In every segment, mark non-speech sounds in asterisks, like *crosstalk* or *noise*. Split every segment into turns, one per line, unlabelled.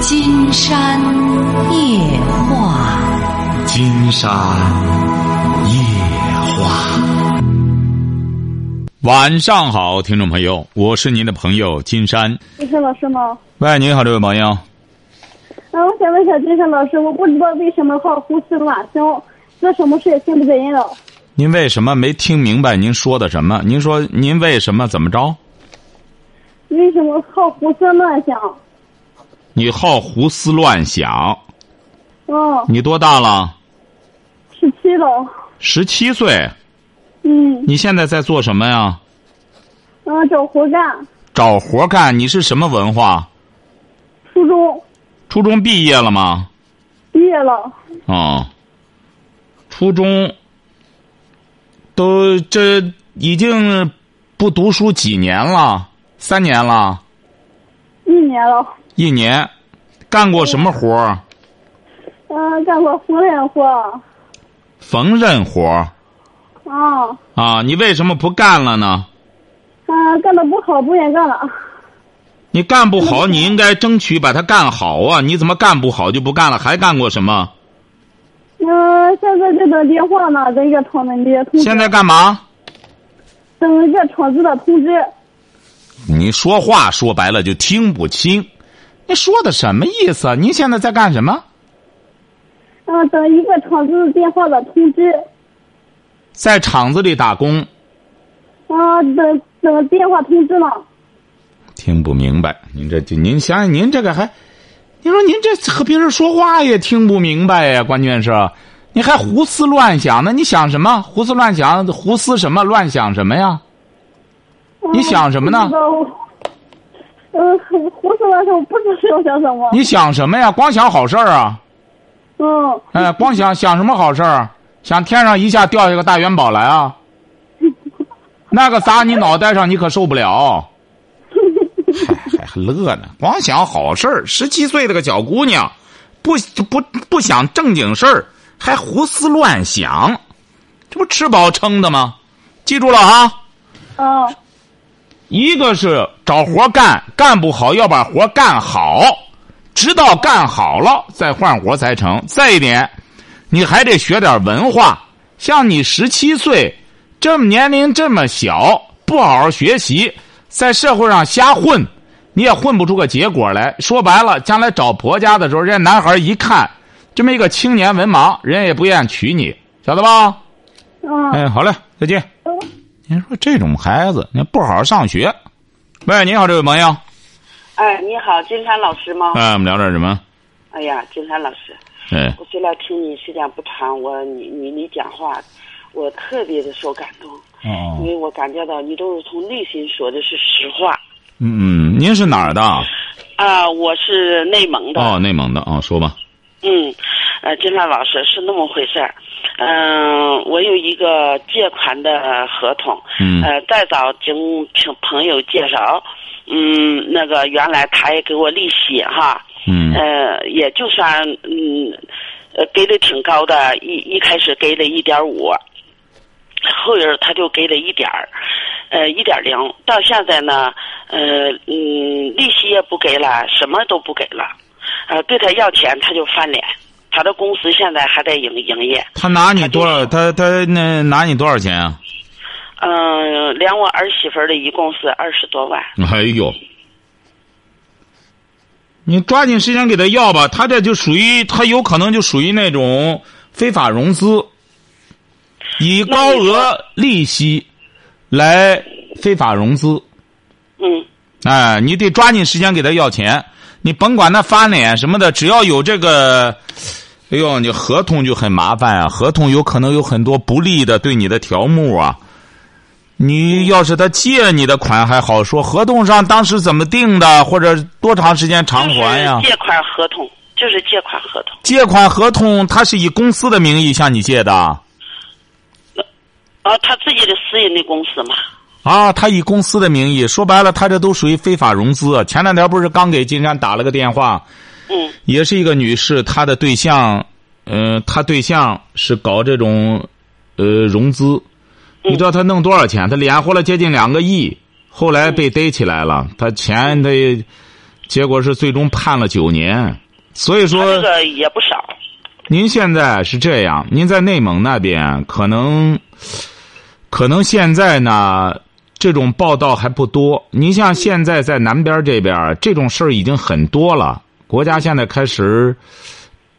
金山夜话，
金山夜话。
晚上好，听众朋友，我是您的朋友金山。
金山老师吗？
喂，你好，这位朋友。
啊，我想问一下金山老师，我不知道为什么好胡思乱想，做什么事也心不在焉了。
您为什么没听明白您说的什么？您说您为什么怎么着？
为什么好胡思乱想？
你好胡思乱想。
哦，
你多大了？
十七了。
十七岁。
嗯。
你现在在做什么呀？
嗯，找活干。
找活干？你是什么文化？
初中。
初中毕业了吗？
毕业了。
哦。初中。都这已经不读书几年了？三年了。
一年了。
一年，干过什么活儿？
嗯，干过缝纫活。
缝纫活。
啊。
啊，你为什么不干了呢？
啊，干的不好，不愿干了。
你干不好，你应该争取把它干好啊！你怎么干不好就不干了？还干过什么？
嗯，现在在等电话呢，等一个厂子的通知。
现在干嘛？
等一个厂子的通知。
你说话说白了就听不清，你说的什么意思？您现在在干什么？
啊，等一个厂子电话的通知。
在厂子里打工。
啊，等等电话通知呢。
听不明白，您这就您想想，您这个还，你说您这和别人说话也听不明白呀？关键是，你还胡思乱想呢？你想什么？胡思乱想？胡思什么？乱想什么呀？你想什么呢？
嗯，胡思乱想，我不知道想什么。
你想什么呀？光想好事儿啊？
嗯。
哎，光想想什么好事儿？想天上一下掉下个大元宝来啊？*laughs* 那个砸你脑袋上，你可受不了。还还乐呢，光想好事儿。十七岁的个小姑娘，不不不想正经事儿，还胡思乱想，这不吃饱撑的吗？记住了啊。
嗯。
一个是找活干，干不好要把活干好，直到干好了再换活才成。再一点，你还得学点文化。像你十七岁，这么年龄这么小，不好好学习，在社会上瞎混，你也混不出个结果来。说白了，将来找婆家的时候，人家男孩一看这么一个青年文盲，人家也不愿意娶你，晓得吧？
嗯。
哎，好嘞，再见。您说这种孩子，你不好好上学。喂，你好，这位朋友。
哎，你好，金山老师吗？
哎，我们聊点什么？
哎呀，金山老师。
哎。
我虽然听你时间不长，我你你你讲话，我特别的受感动。
哦。
因为我感觉到你都是从内心说的是实话。
嗯嗯，您是哪儿的？
啊，我是内蒙的。
哦，内蒙的哦，说吧。
嗯，呃，金山老师是那么回事儿。嗯，我有一个借款的合同。
嗯。
呃，再早经朋朋友介绍，嗯，那个原来他也给我利息哈。
嗯。
呃，也就算嗯，呃，给的挺高的，一一开始给了一点五，后人他就给了一点儿，呃，一点零，到现在呢，呃，嗯，利息也不给了，什么都不给了，呃，对他要钱他就翻脸。他的公司现在还在营营业。
他拿你多少？他他那拿你多少钱啊？
嗯，连我儿媳妇儿的一共是二十多万。
哎呦！你抓紧时间给他要吧，他这就属于他有可能就属于那种非法融资，以高额利息来非法融资。
嗯。
哎，你得抓紧时间给他要钱，你甭管他翻脸什么的，只要有这个。哎呦，你合同就很麻烦啊！合同有可能有很多不利的对你的条目啊。你要是他借你的款还好说，合同上当时怎么定的，或者多长时间偿还呀？
借款合同就是借款合同。
借款合同，他是以公司的名义向你借的。啊，
他自己的私人的公司嘛。
啊，他以公司的名义，说白了，他这都属于非法融资。前两天不是刚给金山打了个电话。
嗯，
也是一个女士，她的对象，嗯，她对象是搞这种，呃，融资，你知道他弄多少钱？他敛活了接近两个亿，后来被逮起来了。他钱他结果是最终判了九年。所以
他
说，
这个也不少。
您现在是这样，您在内蒙那边可能，可能现在呢，这种报道还不多。您像现在在南边这边，这种事儿已经很多了。国家现在开始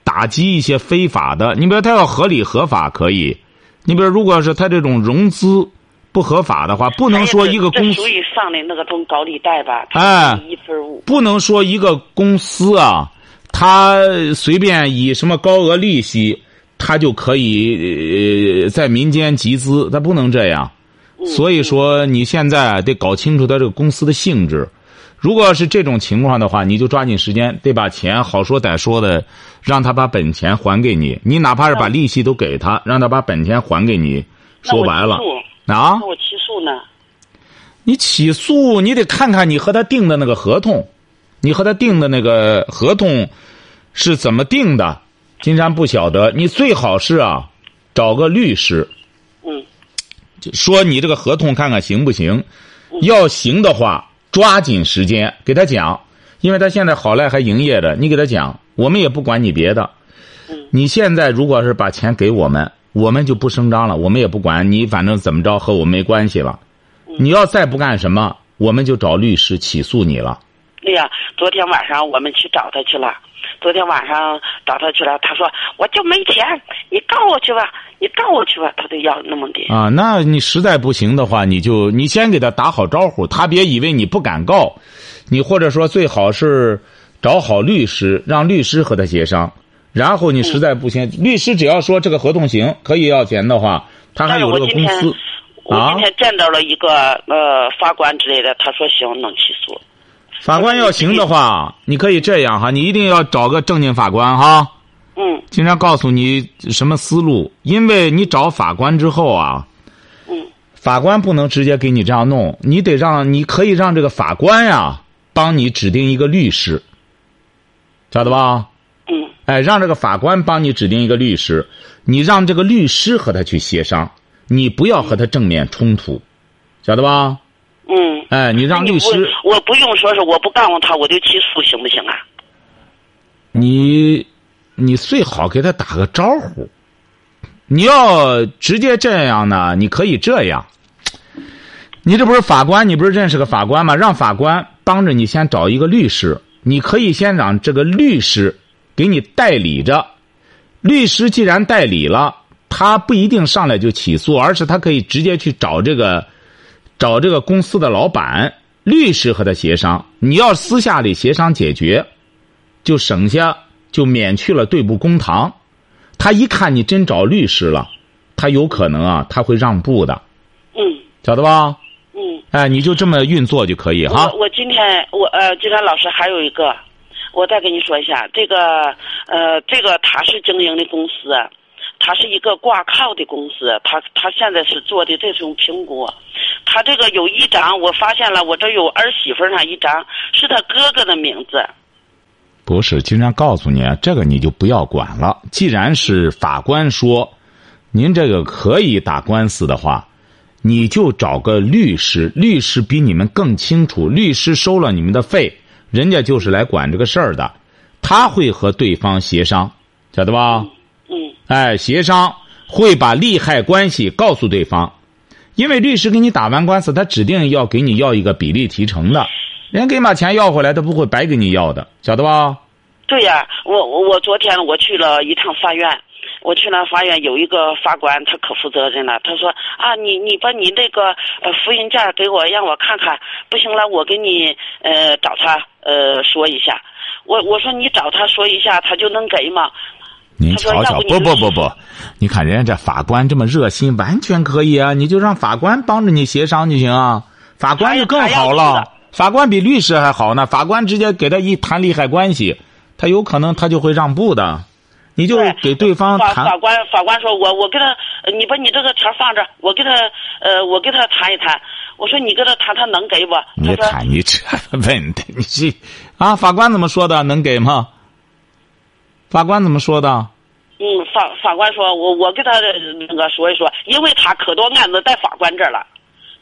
打击一些非法的，你比如他要合理合法可以，你比如如果是他这种融资不合法的话，不能说一个公司
属于上的那个种高利贷吧？
哎
一分五。
不能说一个公司啊，他随便以什么高额利息，他就可以、呃、在民间集资，他不能这样。所以说，你现在得搞清楚他这个公司的性质。如果要是这种情况的话，你就抓紧时间得把钱好说歹说的，让他把本钱还给你。你哪怕是把利息都给他，让他把本钱还给你。说白了
诉
啊
那，我起诉呢？
你起诉，你得看看你和他订的那个合同，你和他订的那个合同是怎么定的。金山不晓得，你最好是啊，找个律师，说你这个合同看看行不行。要行的话，抓紧时间给他讲，因为他现在好赖还营业着，你给他讲，我们也不管你别的。你现在如果是把钱给我们，我们就不声张了，我们也不管你，反正怎么着和我没关系了。你要再不干什么，我们就找律师起诉你了。
对呀，昨天晚上我们去找他去了。昨天晚上找他去了，他说我就没钱，你告我去吧，你告我去吧，他都要那么的。
啊，那你实在不行的话，你就你先给他打好招呼，他别以为你不敢告，你或者说最好是找好律师，让律师和他协商。然后你实在不行，律师只要说这个合同行，可以要钱的话，他还有这个公司。
我
啊
今天见到了一个呃法官之类的，他说行能起诉。
法官要行的话，你可以这样哈，你一定要找个正经法官哈。
嗯
经常告诉你什么思路，因为你找法官之后啊，
嗯
法官不能直接给你这样弄，你得让你可以让这个法官呀帮你指定一个律师，晓得吧？
嗯
哎，让这个法官帮你指定一个律师，你让这个律师和他去协商，你不要和他正面冲突，晓得吧？
嗯。
哎，你让律师，
不我不用说是我不告诉他，我就起诉行不行啊？
你你最好给他打个招呼。你要直接这样呢，你可以这样。你这不是法官，你不是认识个法官吗？让法官帮着你先找一个律师，你可以先让这个律师给你代理着。律师既然代理了，他不一定上来就起诉，而是他可以直接去找这个找这个公司的老板，律师和他协商。你要私下里协商解决，就省下就免去了对簿公堂。他一看你真找律师了，他有可能啊，他会让步的，
嗯
晓得吧？
嗯。
哎，你就这么运作就可以哈
我。我今天我呃，金山老师还有一个，我再跟你说一下，这个呃，这个他是经营的公司，他是一个挂靠的公司，他他现在是做的这种评估，他这个有一张我发现了，我这有儿媳妇上一张是他哥哥的名字，
不是，经常告诉你啊，这个你就不要管了。既然是法官说，您这个可以打官司的话，你就找个律师，律师比你们更清楚，律师收了你们的费，人家就是来管这个事儿的，他会和对方协商，晓得吧？
嗯
哎，协商会把利害关系告诉对方，因为律师给你打完官司，他指定要给你要一个比例提成的，人给你把钱要回来，他不会白给你要的，晓得吧？
对呀、我我我昨天我去了一趟法院，我去了法院有一个法官，他可负责任了。他说啊，你你把你那个呃复印件给我，让我看看，不行了，我给你呃找他呃说一下。我我说你找他说一下，他就能给吗？
您瞧瞧，
不
不不不不，你看人家这法官这么热心，完全可以啊！你就让法官帮着你协商就行啊，法官就更好了。法官比律师还好呢，法官直接给他一谈利害关系，他有可能他就会让步的，你就给对方
法
谈
法官法官说我我跟他，呃你把你这个条放这，我跟他呃我跟他谈一谈。我说你跟他谈，他能给不？
你
他说
看你这问的，你这 *laughs* 啊，法官怎么说的？能给吗？法官怎么说的？
嗯，法法官说，我我跟他那个说一说，因为他可多案子在法官这儿了，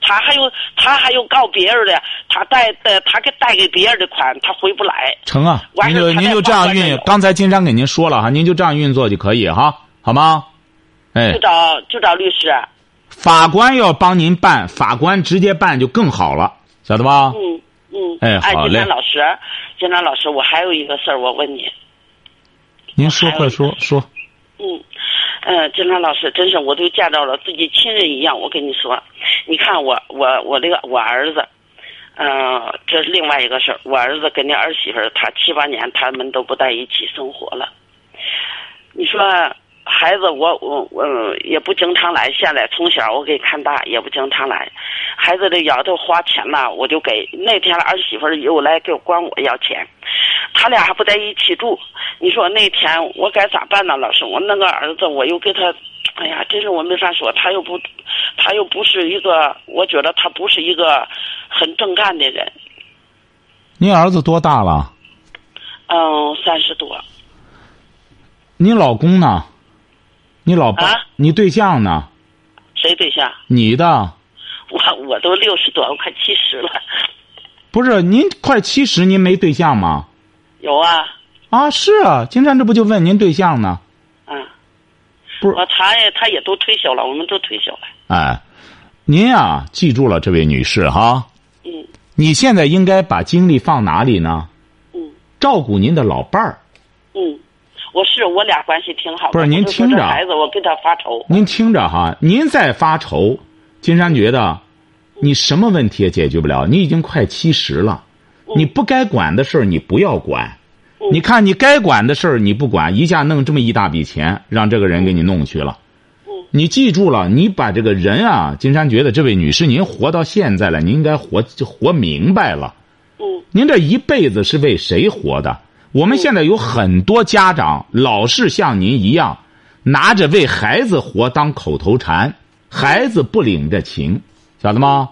他还有他还有告别人的，他贷的他给贷给别人的款，他回不来。
成啊，您就您就这样运刚才金山给您说了哈，您就这样运作就可以哈，好吗？哎
就，找就找律师。
法官要帮您办，法官直接办就更好了，晓得吧？
嗯嗯。
哎好嘞
金山老师，金山老师，我还有一个事儿，我问你。
您说快说说，
嗯，呃，金川老师，真是我都见到了自己亲人一样。我跟你说，你看我我我这个我儿子，呃，这是另外一个事儿。我儿子跟那儿媳妇儿，他七八年他们都不在一起生活了。你说孩子我，我我也不经常来，现在从小我给看大，也不经常来。孩子的要头花钱呐，我就给。那天儿媳妇儿又来给我管我要钱，他俩还不在一起住。你说那天我该咋办呢？老师，我那个儿子我又给他，哎呀，真是我没法说。他又不，他又不是一个，我觉得他不是一个很正干的人。
您儿子多大了？
嗯，三十多。
你老公呢？你老爸？
啊
你对象呢？
谁对象？
你的
我我都六十多，我快七十了。
不是您快七十，您没对象吗？
有啊，
啊，是啊，金山这不就问您对象呢？
嗯，
不是
我他也他也都退休了，我们都退休了。
哎，您啊、记住了，这位女士哈，
嗯
你现在应该把精力放哪里呢？
嗯
照顾您的老伴儿。
嗯，我是我俩关系挺好的。
不是您听着
孩子，我给他发愁。
您听着哈，您再发愁，金山觉得，你什么问题也解决不了。你已经快七十了，你不该管的事儿你不要管。你看你该管的事儿你不管，一下弄这么一大笔钱，让这个人给你弄去了。你记住了，你把这个人啊，金山觉得这位女士，您活到现在了，您应该活就活明白了。
嗯
您这一辈子是为谁活的？我们现在有很多家长老是像您一样，拿着为孩子活当口头禅，孩子不领这情，晓得吗？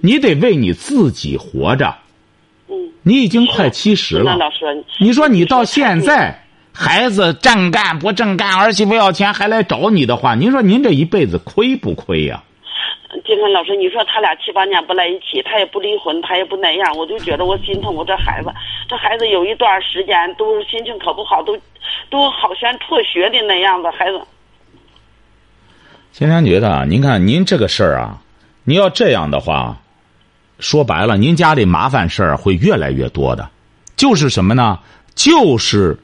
你得为你自己活着。你已经快七十了，你说你到现在孩子正干不正干，儿媳妇要钱还来找你的话，您说您这一辈子亏不亏呀、
金山老师，你说他俩七八年不在一起，他也不离婚，他也不那样，我就觉得我心疼我这孩子。这孩子有一段时间都心情可不好，都都好像辍学的那样子。孩子，
金山觉得啊，您看您这个事儿啊，您要这样的话，说白了，您家里麻烦事儿会越来越多的。就是什么呢？就是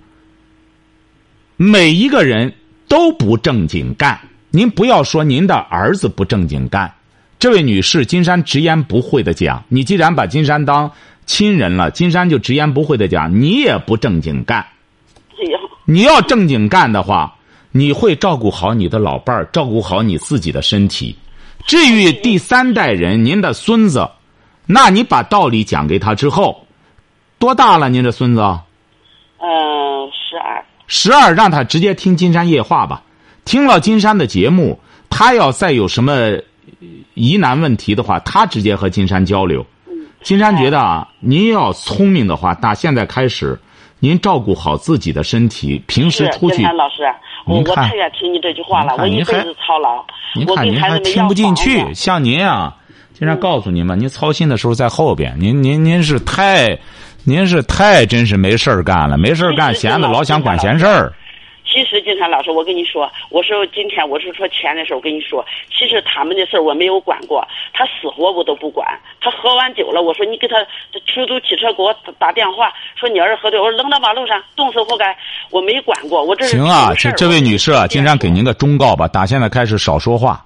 每一个人都不正经干。您不要说您的儿子不正经干，这位女士，金山直言不讳的讲，你既然把金山当亲人了，金山就直言不讳的讲，你也不正经干。你要正经干的话，你会照顾好你的老伴儿，照顾好你自己的身体。至于第三代人，您的孙子，那你把道理讲给他之后，多大了？您这孙子
嗯，十二，
十二，让他直接听金山夜话吧。听了金山的节目，他要再有什么呃疑难问题的话，他直接和金山交流。金山觉得啊，您要聪明的话，打现在开始，您照顾好自己的身体，平时出去
金山老师，我我太愿听你这句话了，我一辈子操劳，
您看您还听不进去，像您啊，金山告诉您嘛，您操心的时候在后边，您您您是太，您是太真是没事儿干了，没事儿干，闲的老想管闲事儿。
其实，金山老师，我跟你说，我说今天我是说钱的时候，我跟你说，其实他们的事儿我没有管过，他死活我都不管。他喝完酒了，我说你给他出租汽车给我打打电话，说你儿子喝醉，我说扔到马路上，冻死活该。我没管过，我这是
行啊，这这位女士啊，
我
金山给您个忠告吧，打现在开始少说话，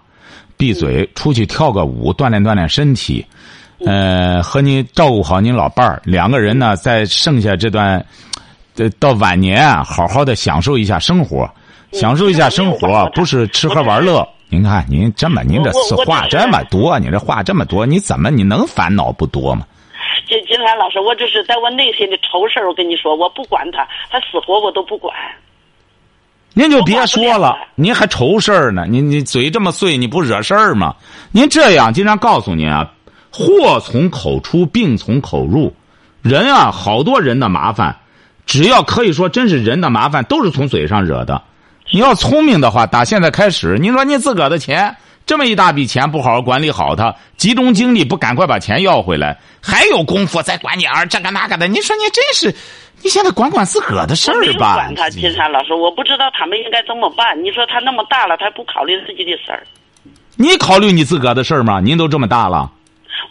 闭嘴，出去跳个舞，锻炼锻炼身体。呃，和您照顾好您老伴儿，两个人呢，在剩下这段，呃，到晚年啊，好好的享受一下生活，享受一下生活，不是吃喝玩乐。您看，您这么，您这话
这
么多，你这话这么多，你怎么你能烦恼不多吗？
金金山老师，我这是在我内心的愁事儿。我跟你说，我不管他，他死活我都不管。
您就别说了您还愁事儿呢？您你嘴这么碎，你不惹事儿吗？您这样，经常告诉您啊，祸从口出，病从口入。人啊，好多人的麻烦，只要可以说真是人的麻烦，都是从嘴上惹的。你要聪明的话，打现在开始，你说你自个儿的钱这么一大笔钱不好好管理好它，集中精力不赶快把钱要回来，还有功夫再管你儿这个那个的。你说你真是，你现在管管自个儿的事儿吧
管？他，金山老师，我不知道他们应该怎么办。你说他那么大了，他不考虑自己的事儿，
你考虑你自个儿的事儿吗？您都这么大了，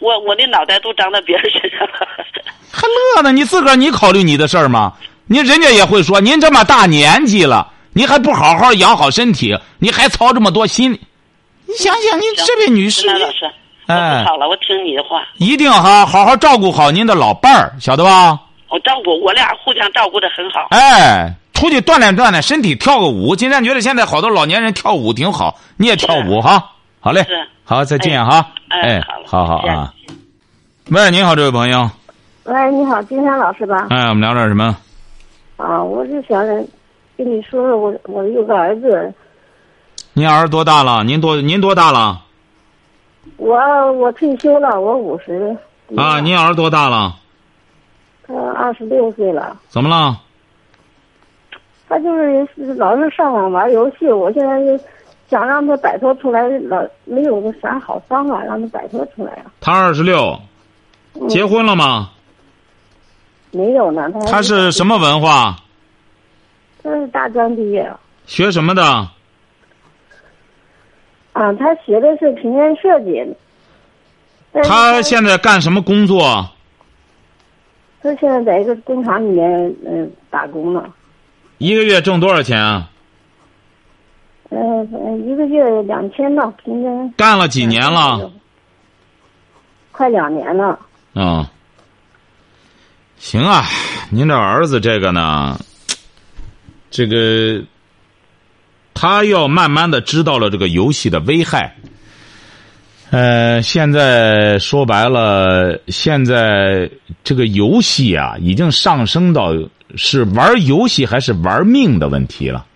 我我的脑袋都长在别人身上了。
还乐呢？你自个儿你考虑你的事儿吗？你人家也会说，您这么大年纪了，你还不好好养好身体，你还操这么多心？你想想，您这位女士哎
好了，我听你的话，
一定哈好好照顾好您的老伴儿，晓得吧？
我照顾我俩互相照顾的很好。
哎，出去锻炼锻炼身体，跳个舞。金山觉得现在好多老年人跳舞挺好，你也跳舞哈。好嘞
是，
好，再见哈。
哎好
好好啊。喂，你好，这位朋友。
喂，你好，金山老师吧？
哎，我们聊点什么？
啊，我是想跟你说说，我我有个儿子，
您儿子多大了？您多您多大了？
我我退休了，我五十
啊，您儿子多大了？
他二十六岁了，
怎么了？
他就是老是上网玩游戏，我现在就想让他摆脱出来，老没有个啥好方法让他摆脱出来啊。
他二十六，结婚了吗？
没有呢，他
他是什么文化？
他是大专毕业
学什么的？
啊，他学的是平面设计。
他现在干什么工作？
他现在在一个工厂里面嗯、打工呢，
一个月挣多少钱啊？
嗯、呃，一个月两千吧，平均
干了几年了？？
快两年了。
啊、行啊，您这儿子这个呢，这个他要慢慢的知道了这个游戏的危害。呃，现在说白了，现在这个游戏啊，已经上升到是玩游戏还是玩命的问题了。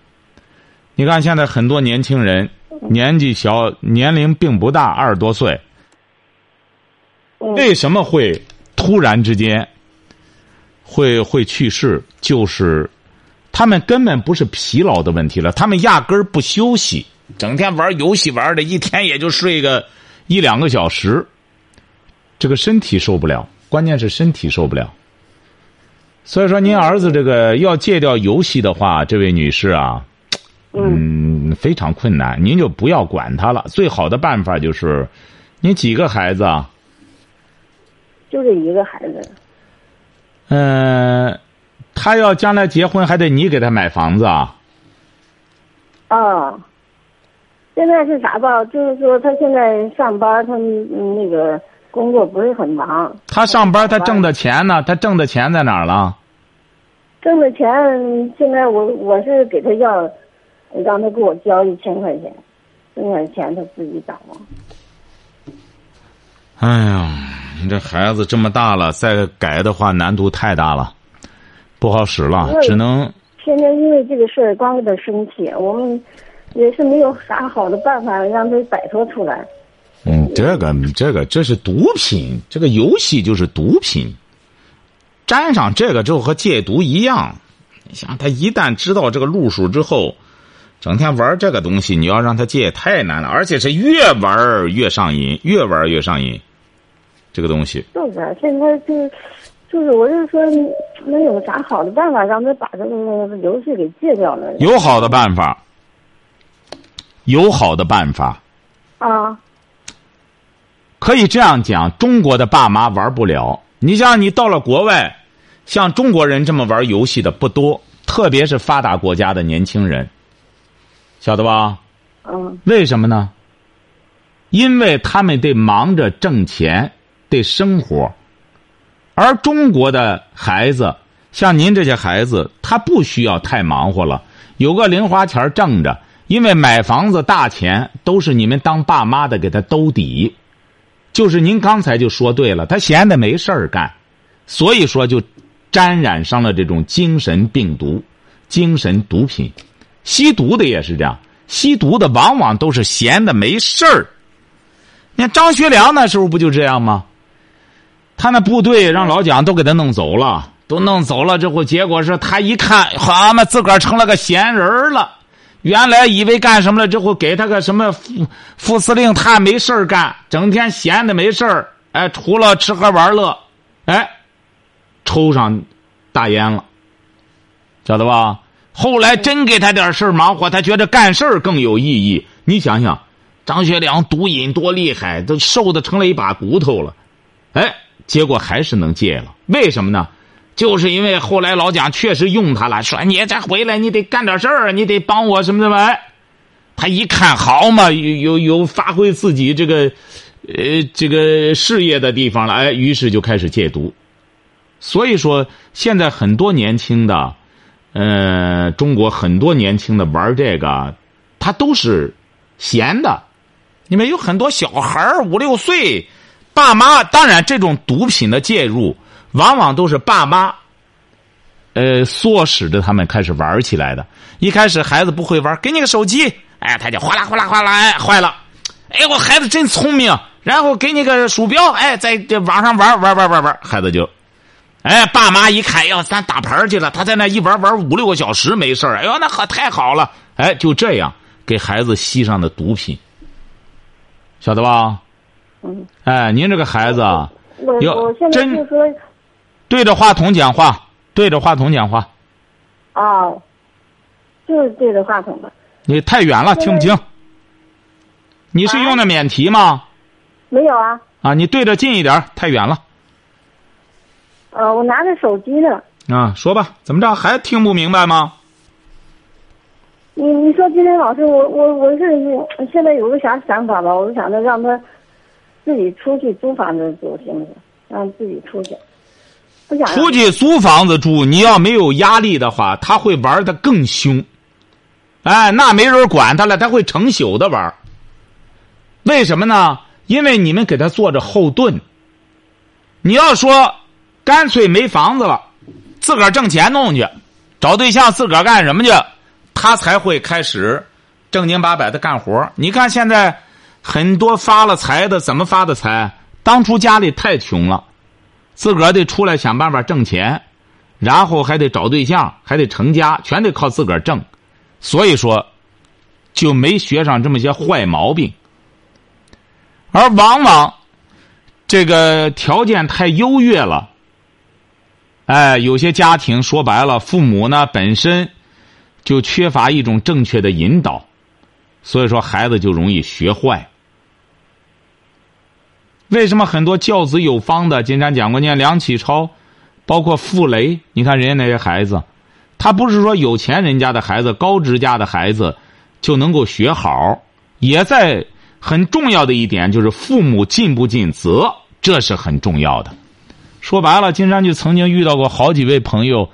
你看，现在很多年轻人年纪小，年龄并不大，二十多岁，
嗯
为什么会突然之间会会去世？就是他们根本不是疲劳的问题了，他们压根儿不休息，整天玩游戏玩的，一天也就睡个一两个小时，这个身体受不了，关键是身体受不了。所以说，您儿子这个要戒掉游戏的话，这位女士啊，嗯，非常困难，您就不要管他了。最好的办法就是，您几个孩子啊？
就这一个孩子。
嗯、他要将来结婚，还得你给他买房子啊？
啊，现在是啥吧？就是说他现在上班，他嗯那个工作不是很忙，
他上班，他挣的钱呢？他挣的钱在哪儿了？
挣的钱现在我我是给他要，让他给我交一千块钱，剩下的钱他自己掌握。
哎呀，你这孩子这么大了，再改的话难度太大了，不好使了，只能
天天因为这个事儿光给他生气，我们也是没有啥好的办法让他摆脱出来。
嗯，这个这个这是毒品，这个游戏就是毒品。沾上这个之后和戒毒一样，你想他一旦知道这个路数之后，整天玩这个东西，你要让他戒太难了，而且是越玩越上瘾，越玩越上瘾。这个东西，
就是啊现在就是就是，我是说能有啥好的办法让他把这个游戏给戒掉呢？
有好的办法，有好的办法，
啊，
可以这样讲：中国的爸妈玩不了。你像你到了国外，像中国人这么玩游戏的不多，特别是发达国家的年轻人，晓得吧？
嗯
为什么呢？因为他们得忙着挣钱，得生活，而中国的孩子，像您这些孩子，他不需要太忙活了，有个零花钱挣着，因为买房子大钱都是你们当爸妈的给他兜底。就是您刚才就说对了，他闲的没事儿干，所以说就沾染上了这种精神病毒、精神毒品。吸毒的也是这样，吸毒的往往都是闲的没事儿。你看张学良那时候不就这样吗？他那部队让老蒋都给他弄走了，都弄走了之后，结果是他一看，好嘛，自个儿成了个闲人了。原来以为干什么了之后，给他个什么副副司令，他没事儿干，整天闲的没事儿，哎，除了吃喝玩乐，哎，抽上大烟了，晓得吧？后来真给他点事儿忙活，他觉得干事儿更有意义。你想想，张学良毒瘾多厉害，都瘦的成了一把骨头了，哎，结果还是能戒了。为什么呢？就是因为后来老蒋确实用他了，说你再回来你得干点事儿，你得帮我什么什么。哎，他一看好嘛，有有有发挥自己这个，呃，这个事业的地方了，哎，于是就开始戒毒。所以说，现在很多年轻的。呃，中国很多年轻的玩这个，他都是闲的。你们有很多小孩五六岁，爸妈当然这种毒品的介入，往往都是爸妈，呃，唆使着他们开始玩起来的。一开始孩子不会玩，给你个手机，哎，他就哗啦哗啦哗啦，哎，坏了。哎，我孩子真聪明。然后给你个鼠标，哎，在这网上玩玩玩玩玩，孩子就。哎，爸妈一看，要咱打牌去了，他在那一玩玩五六个小时没事哎呦，那可太好了！哎，就这样给孩子吸上的毒品，晓得吧？
嗯。
哎，您这个孩子，
我我现在就说，
对着话筒讲话，对着话筒讲话。
哦，就是对着话筒的。
你太远了，听不清。你是用的免提吗？
没有啊。
啊，你对着近一点，太远了。
呃，我拿着手机呢。
啊，说吧，怎么着还听不明白吗？
你你说今天老师，我我我是现在有个啥想法吧？我就想着让他自己出去租房子住，行不行？让自己出去，不想
出去租房子住。你要没有压力的话，他会玩的更凶。哎，那没人管他了，他会成宿的玩。为什么呢？因为你们给他做着后盾。你要说。干脆没房子了，自个儿挣钱弄去，找对象自个儿干什么去，他才会开始正经八百的干活。你看现在很多发了财的，怎么发的财？当初家里太穷了，自个儿得出来想办法挣钱，然后还得找对象，还得成家，全得靠自个儿挣。所以说，就没学上这么些坏毛病。而往往这个条件太优越了。哎，有些家庭说白了，父母呢本身就缺乏一种正确的引导，所以说孩子就容易学坏。为什么很多教子有方的，金山讲过，你看梁启超，包括傅雷，你看人家那些孩子，他不是说有钱人家的孩子、高职家的孩子就能够学好，也在很重要的一点就是父母尽不尽责，这是很重要的。说白了，金山就曾经遇到过好几位朋友，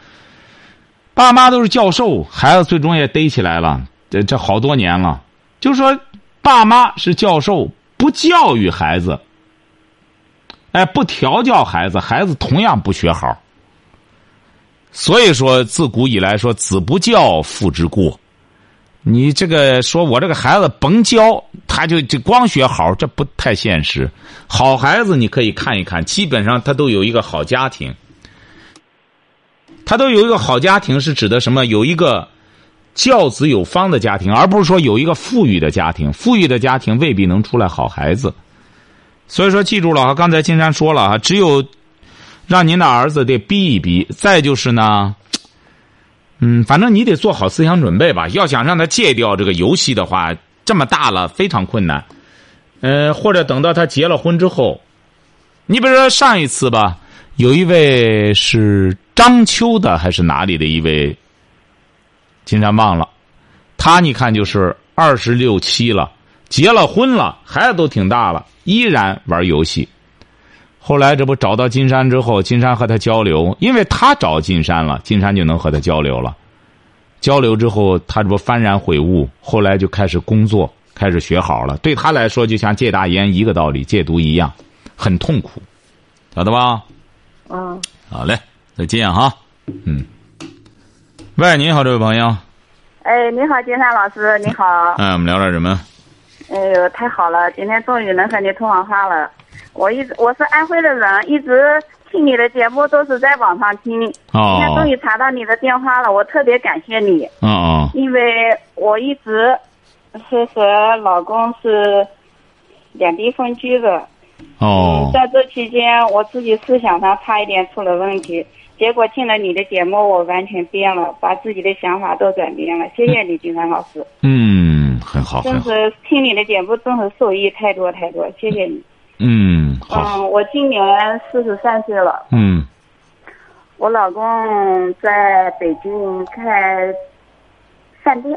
爸妈都是教授，孩子最终也逮起来了。这这好多年了，就说爸妈是教授，不教育孩子，哎，不调教孩子，孩子同样不学好。所以说，自古以来说，子不教，父之过。你这个说我这个孩子甭教，他就就光学好，这不太现实。好孩子你可以看一看，基本上他都有一个好家庭，他都有一个好家庭是指的什么？有一个教子有方的家庭，而不是说有一个富裕的家庭。富裕的家庭未必能出来好孩子。所以说，记住了啊！刚才金山说了啊，只有让您的儿子得逼一逼，再就是呢。嗯，反正你得做好思想准备吧。要想让他戒掉这个游戏的话，这么大了非常困难。呃，或者等到他结了婚之后，你比如说上一次吧，有一位是章丘的还是哪里的一位，金山忘了。他你看就是二十六七了，结了婚了，孩子都挺大了，依然玩游戏。后来这不找到金山之后，金山和他交流，因为他找金山了，金山就能和他交流了。交流之后，他这不幡然悔悟，后来就开始工作，开始学好了。对他来说，就像戒大烟一个道理，戒毒一样，很痛苦，晓得吧？
嗯。
好嘞，再见哈。嗯。喂，你好，这位朋友。
哎，你好，金山老师，你好。
哎，我们聊点什么？
哎呦，太好了，今天终于能和你通上话了。我一直我是安徽的人，一直听你的节目都是在网上听。
哦。
今天终于查到你的电话了，我特别感谢你。
哦哦。
因为我一直是和老公是两地分居的。
哦，
在这期间，我自己思想上差一点出了问题，结果听了你的节目，我完全变了，把自己的想法都转变了。谢谢你，金山老师，
嗯，很好，
真是听你的节目，真是受益太多太多，谢谢你。
嗯，好，
嗯，我今年四十三岁了，
嗯
我老公在北京开饭店，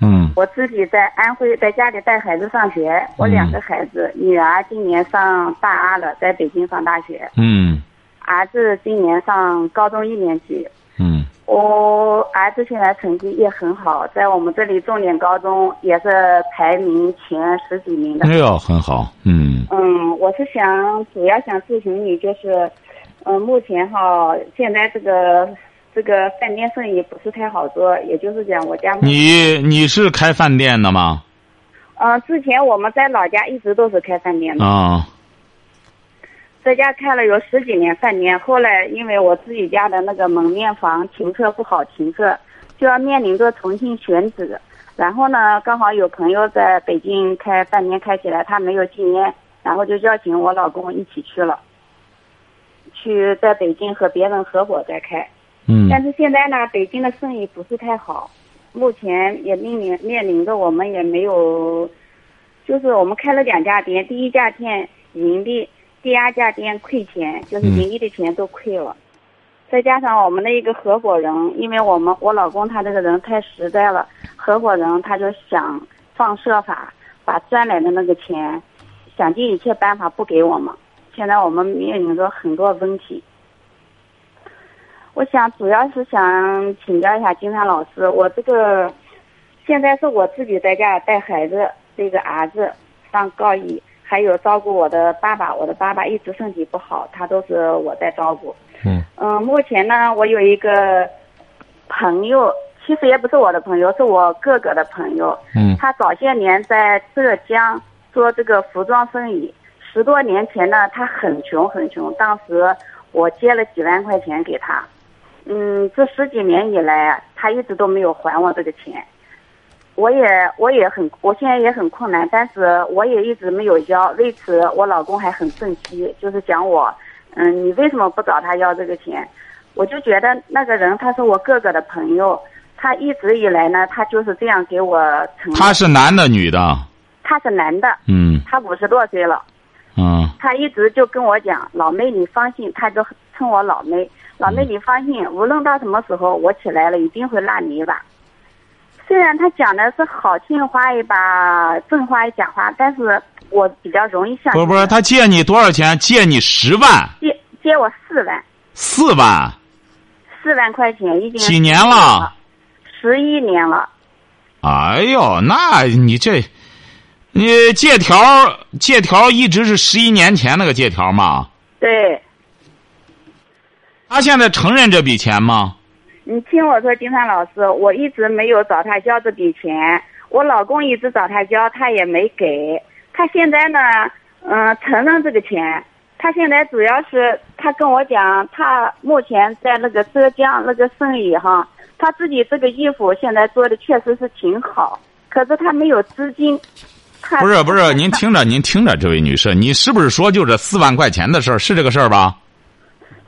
嗯。
我自己在安徽在家里带孩子上学，我两个孩子，女儿今年上大二了，在北京上大学，
嗯
儿子今年上高中一年级。
嗯
我儿子现在成绩也很好，在我们这里重点高中也是排名前十几名的。
哎呦，很好，嗯
嗯，我是想主要想咨询你，就是，嗯、目前哈，现在这个这个饭店生意不是太好做，也就是讲我家，
你你是开饭店的吗？
嗯、之前我们在老家一直都是开饭店的，
啊，
在家开了有十几年饭店，后来因为我自己家的那个门面房停车不好停车，就要面临着重新选址。然后呢，刚好有朋友在北京开饭店开起来，他没有经验，然后就邀请我老公一起去了，去在北京和别人合伙在开。
嗯
但是现在呢，北京的生意不是太好，目前也面临面临着我们也没有，就是我们开了两家店，第一家店盈利，第二家店亏钱，就是
嗯
盈利的钱都亏了。再加上我们的一个合伙人，因为我们我老公他这个人太实在了，合伙人他就想方设法把赚来的那个钱，想尽一切办法不给我们。现在我们面临着很多问题。我想主要是想请教一下金山老师，我这个现在是我自己在家带孩子，这个儿子上高一，还有照顾我的爸爸，我的爸爸一直身体不好，他都是我在照顾。
嗯
嗯，目前呢，我有一个朋友，其实也不是我的朋友，是我哥哥的朋友。
嗯
他早些年在浙江做这个服装生意，十多年前呢，他很穷很穷，当时我借了几万块钱给他。嗯，这十几年以来啊，他一直都没有还我这个钱。我也我也很，我现在也很困难，但是我也一直没有交。为此，我老公还很生气，就是讲我，嗯，你为什么不找他要这个钱？我就觉得那个人他是我哥哥的朋友，他一直以来呢，他就是这样给我承。
他是男的女的？
他是男的，
嗯
他五十多岁了，
嗯
他一直就跟我讲，老妹你放心，他就称我老妹，老妹你放心，无论到什么时候我起来了，一定会拉你一把。虽然他讲的是好听话一把，真话一假话，但是我比较容易相信。
不不是，他借你多少钱？借你十万、
借借我四万，
四万，
四万块钱已经
几年了？
十一年了。
哎呦，那你这，你借条借条一直是十一年前那个借条吗？
对，
他现在承认这笔钱吗？
你听我说，金山老师，我一直没有找他交这笔钱，我老公一直找他交，他也没给。他现在呢，嗯、承认这个钱。他现在主要是他跟我讲，他目前在那个浙江那个生意哈，他自己这个衣服现在做的确实是挺好，可是他没有资金。
不是不是，您听着您听着，这位女士，你是不是说就这四万块钱的事儿？是这个事儿吧？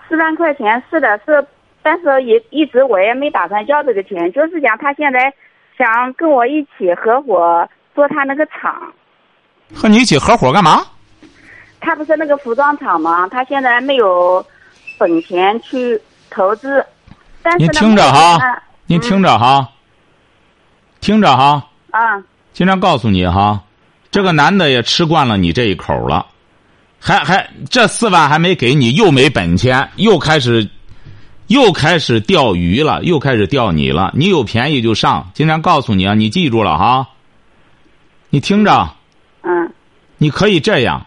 四万块钱是的，是，但是也一直我也没打算要这个钱，就是讲他现在想跟我一起合伙做他那个厂，
和你一起合伙干嘛？
他不是那个服装厂吗？他现在没有本钱去投资，但是，
您听着哈
呢，
您听着哈，听着哈，
啊，
经常告诉你哈，这个男的也吃惯了你这一口了，还还这四万还没给你，又没本钱，又开始，又开始钓鱼了，又开始钓你了。你有便宜就上，今天告诉你啊，你记住了哈。你听着，
嗯
你可以这样，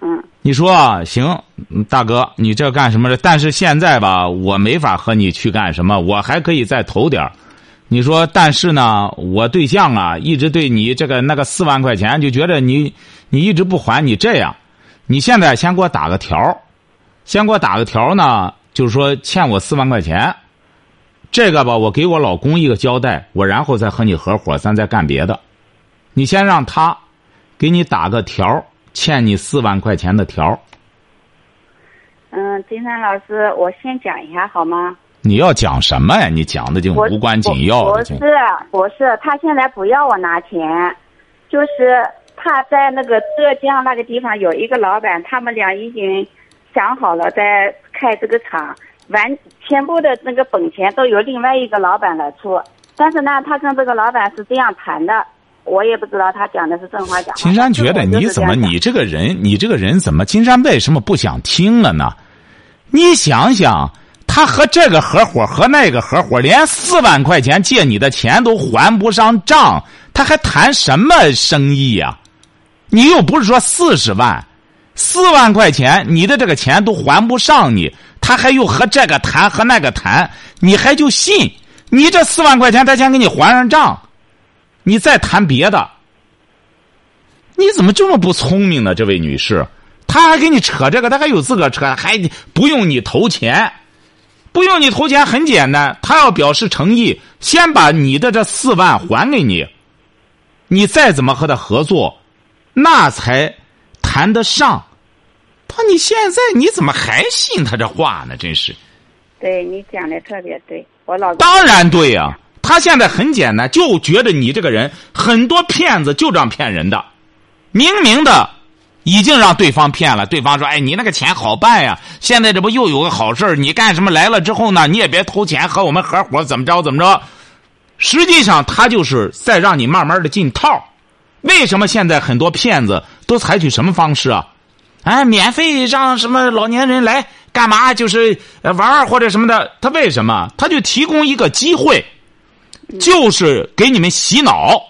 嗯
你说啊行，嗯大哥，你这干什么的？但是现在吧，我没法和你去干什么，我还可以再投点儿你说，但是呢，我对象啊，一直对你这个那个四万块钱，就觉得你你一直不还，你这样，你现在先给我打个条儿先给我打个条呢，就是说欠我四万块钱，这个吧，我给我老公一个交代，我然后再和你合伙，咱再干别的。你先让他给你打个条，欠你四万块钱的条。
嗯，金山老师，我先讲一下好吗？
你要讲什么呀？你讲的就无关紧要的，
不是不是，他现在不要我拿钱，就是他在那个浙江那个地方有一个老板，他们俩已经想好了再开这个厂，完全部的那个本钱都由另外一个老板来出，但是呢，他跟这个老板是这样谈的，我也不知道他讲的是真话假话。
金山觉得你怎么你这个人，你这个人怎么？金山为什么不想听了呢？你想想，他和这个合伙和那个合伙，连四万块钱借你的钱都还不上账，他还谈什么生意呀、你又不是说四十万，四万块钱，你的这个钱都还不上你，他还又和这个谈和那个谈，你还就信？你这四万块钱，他先给你还上账，你再谈别的。你怎么这么不聪明呢，这位女士？他还给你扯这个，他还有资格扯，还不用你投钱，不用你投钱，很简单，他要表示诚意，先把你的这四万还给你，你再怎么和他合作，那才谈得上。他你现在你怎么还信他这话呢？真是。
对你讲的特别对，我老
当然对呀、他现在很简单，就觉得你这个人很多骗子就这样骗人的，明明的已经让对方骗了，对方说：“哎，你那个钱好办呀，现在这不又有个好事儿你干什么来了之后呢？你也别投钱，和我们合伙怎么着怎么着。”实际上他就是在让你慢慢的进套。为什么现在很多骗子都采取什么方式啊？哎，免费让什么老年人来干嘛？就是呃玩儿或者什么的。他为什么？他就提供一个机会，就是给你们洗脑，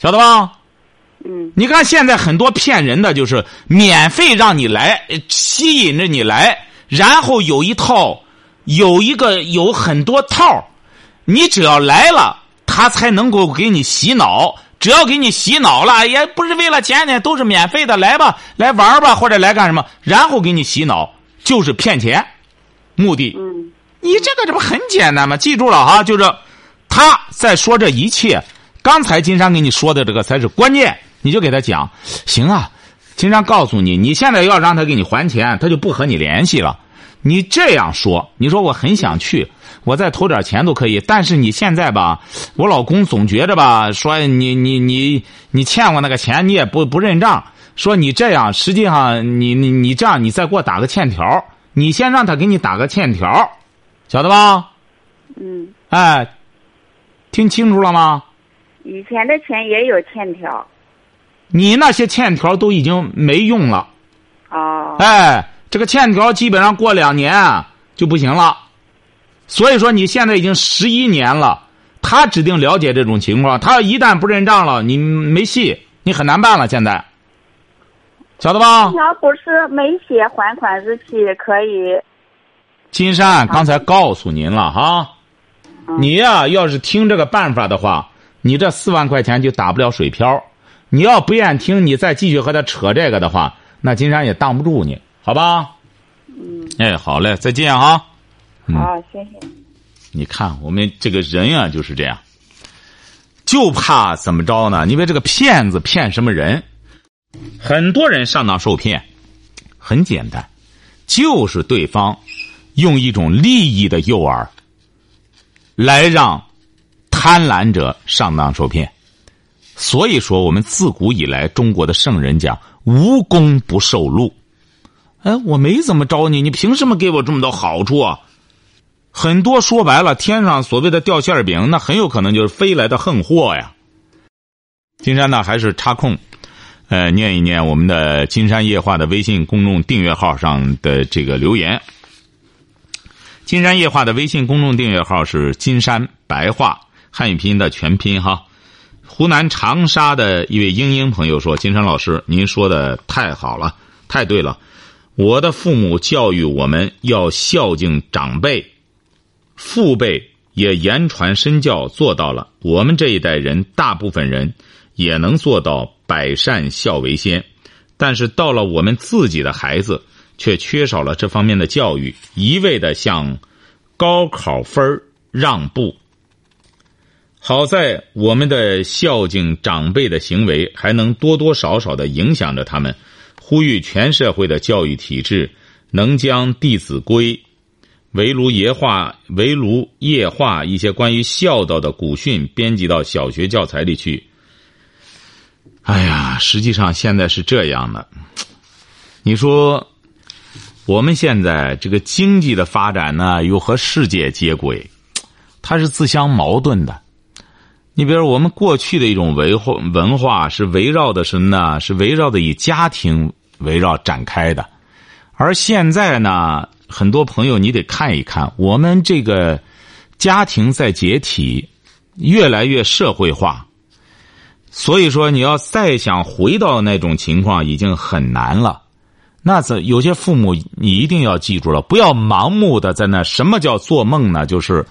晓得吧？
嗯
你看现在很多骗人的，就是免费让你来，呃吸引着你来，然后有一套，有一个有很多套，你只要来了，他才能够给你洗脑。只要给你洗脑了，也不是为了钱呢，都是免费的，来吧，来玩吧，或者来干什么，然后给你洗脑，就是骗钱，目的。
嗯
你这个这不很简单吗？记住了哈，就是他在说这一切。刚才金山给你说的这个才是关键，你就给他讲，行啊。金山告诉你，你现在要让他给你还钱，他就不和你联系了。你这样说，你说我很想去，我再投点钱都可以，但是你现在吧，我老公总觉着吧，说你你你你欠我那个钱，你也不不认账，说你这样，实际上你你你这样，你再给我打个欠条，你先让他给你打个欠条。晓得吧？
嗯，
哎，听清楚了吗？
以前的钱也有欠条
你那些欠条都已经没用了，
哦，
哎，这个欠条基本上过两年啊就不行了。所以说你现在已经十一年了，他指定了解这种情况，他一旦不认账了，你没戏，你很难办了。现在，晓得吧？
条不是没写还款日期，可以
金山刚才告诉您了哈，你呀、要是听这个办法的话，你这四万块钱就打不了水漂。你要不愿听，你再继续和他扯这个的话，那金山也挡不住你，好吧？嗯。哎，好嘞，再见啊。
好，谢谢。
你看我们这个人啊，就是这样，就怕怎么着呢？因为这个骗子骗什么人？很多人上当受骗，很简单，就是对方用一种利益的诱饵，来让贪婪者上当受骗。所以说，我们自古以来中国的圣人讲“无功不受禄”。哎，我没怎么着你，你凭什么给我这么多好处啊？很多说白了，天上所谓的掉馅饼，那很有可能就是飞来的横祸呀。金山呢，还是插空，呃，念一念我们的“金山夜话”的微信公众订阅号上的这个留言。金山夜话的微信公众订阅号是“金山白话”汉语拼音的全拼哈。湖南长沙的一位英英朋友说：“金山老师，您说的太好了，太对了。我的父母教育我们要孝敬长辈。”父辈也言传身教做到了，我们这一代人大部分人也能做到百善孝为先，但是到了我们自己的孩子，却缺少了这方面的教育，一味的向高考分让步。好在我们的孝敬长辈的行为还能多多少少的影响着他们。呼吁全社会的教育体制能将《弟子规》。围炉夜话、围炉夜话一些关于孝道的古训编辑到小学教材里去。哎呀，实际上现在是这样的。你说，我们现在这个经济的发展呢，又和世界接轨，它是自相矛盾的。你比如我们过去的一种文化文化是围绕的什么呢？是围绕的以家庭围绕展开的，而现在呢？很多朋友，你得看一看，我们这个家庭在解体，越来越社会化。所以说，你要再想回到那种情况，已经很难了。那这有些父母，你一定要记住了，不要盲目的在那。什么叫做梦呢？就是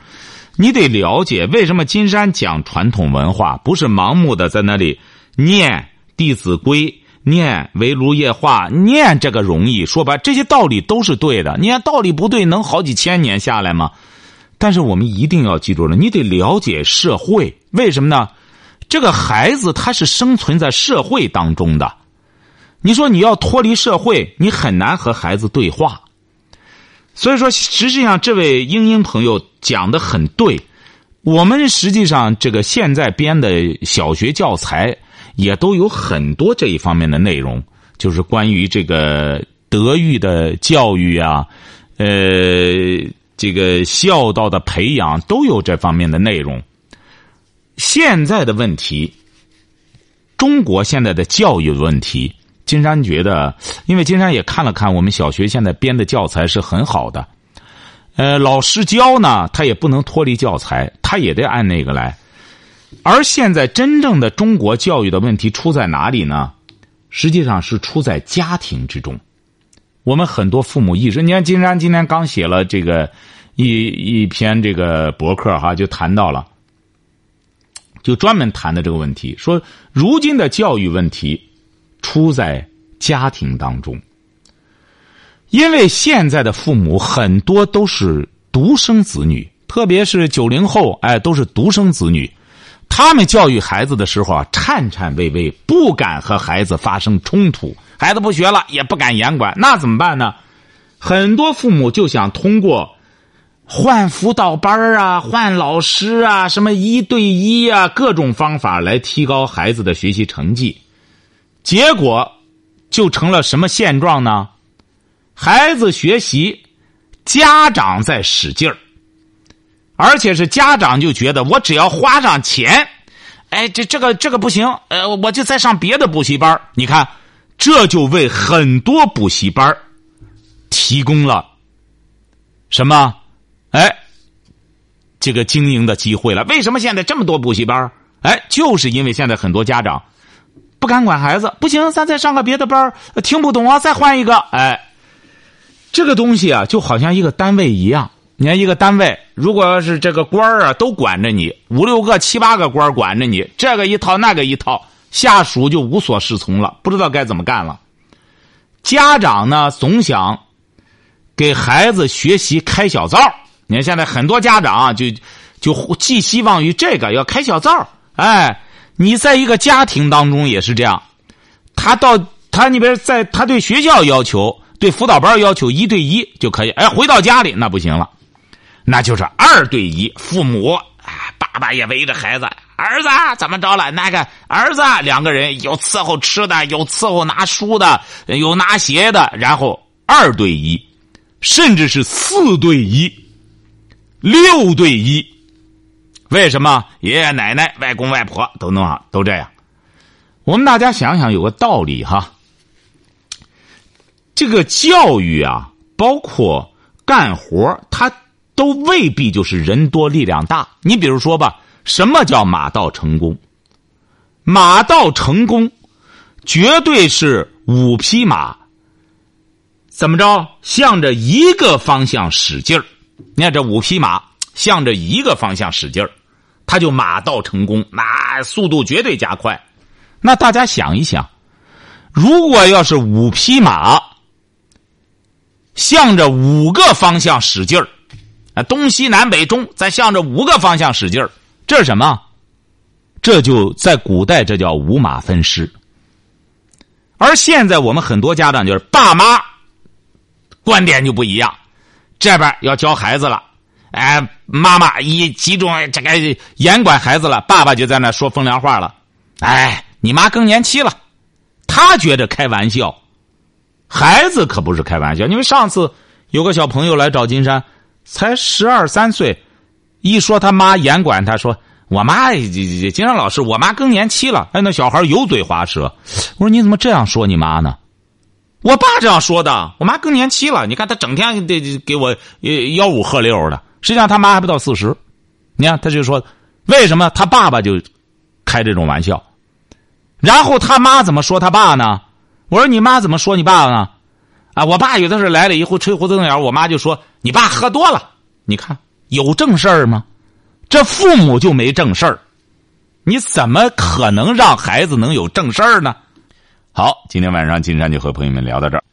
你得了解为什么金山讲传统文化，不是盲目的在那里念《弟子规》。念围炉夜话，念这个容易说白，这些道理都是对的。你看道理不对，能好几千年下来吗？但是我们一定要记住了，你得了解社会，为什么呢？这个孩子他是生存在社会当中的，你说你要脱离社会，你很难和孩子对话。所以说，实际上这位英英朋友讲的很对，我们实际上这个现在编的小学教材。也都有很多这一方面的内容，就是关于这个德育的教育啊，呃，这个孝道的培养都有这方面的内容。现在的问题，中国现在的教育问题，金山觉得，因为金山也看了看我们小学现在编的教材是很好的，呃，老师教呢，他也不能脱离教材，他也得按那个来。而现在真正的中国教育的问题出在哪里呢？实际上是出在家庭之中。我们很多父母意识，你看金山今天刚写了这个一一篇这个博客哈，就谈到了，就专门谈的这个问题，说如今的教育问题出在家庭当中，因为现在的父母很多都是独生子女，特别是九零后，哎，都是独生子女。他们教育孩子的时候啊，颤颤巍巍，不敢和孩子发生冲突。孩子不学了，也不敢严管，那怎么办呢？很多父母就想通过换辅导班啊、换老师啊、什么一对一啊，各种方法来提高孩子的学习成绩。结果就成了什么现状呢？孩子学习，家长在使劲儿。而且是家长就觉得我只要花上钱，哎，这这个这个不行，呃，我就再上别的补习班你看，这就为很多补习班提供了什么？哎，这个经营的机会了。为什么现在这么多补习班哎，就是因为现在很多家长不敢管孩子，不行，咱再上个别的班听不懂啊，再换一个。哎，这个东西啊，就好像一个单位一样。你看，一个单位，如果要是这个官儿啊都管着你，五六个、七八个官儿管着你，这个一套那个一套，下属就无所适从了，不知道该怎么干了。家长呢，总想给孩子学习开小灶。你看，现在很多家长啊就就寄希望于这个要开小灶。哎，你在一个家庭当中也是这样，他到他那边，在他对学校要求、对辅导班要求一对一就可以，哎，回到家里那不行了。那就是二对一，父母啊，爸爸也围着孩子，儿子怎么着了？那个儿子两个人有伺候吃的，有伺候拿书的，有拿鞋的，然后二对一，甚至是四对一、六对一。为什么爷爷奶奶、外公外婆都弄啊？都这样？我们大家想想，有个道理哈。这个教育啊，包括干活，他。都未必就是人多力量大。你比如说吧，什么叫马到成功？马到成功，绝对是五匹马怎么着，向着一个方向使劲儿。你看这五匹马向着一个方向使劲儿，他就马到成功，那速度绝对加快。那大家想一想，如果要是五匹马向着五个方向使劲儿。啊，东西南北中，再向着五个方向使劲儿，这是什么？这就在古代，这叫五马分尸。而现在我们很多家长就是爸妈观点就不一样，这边要教孩子了，哎，妈妈一集中这个严管孩子了，爸爸就在那说风凉话了，哎，你妈更年期了，他觉得开玩笑，孩子可不是开玩笑，因为上次有个小朋友来找金山，才十二三岁，一说他妈严管他说。我妈，金山老师，我妈更年期了。哎，那小孩油嘴滑舌。我说你怎么这样说你妈呢？我爸这样说的。我妈更年期了，你看他整天得给我吆五喝六的。实际上他妈还不到四十。你看他就说，为什么他爸爸就开这种玩笑？然后他妈怎么说他爸呢？我说你妈怎么说你爸呢？啊，我爸有的时候来了以后吹胡子瞪眼，我妈就说你爸喝多了。你看有正事儿吗？这父母就没正事儿，你怎么可能让孩子能有正事儿呢？好，今天晚上金山就和朋友们聊到这儿。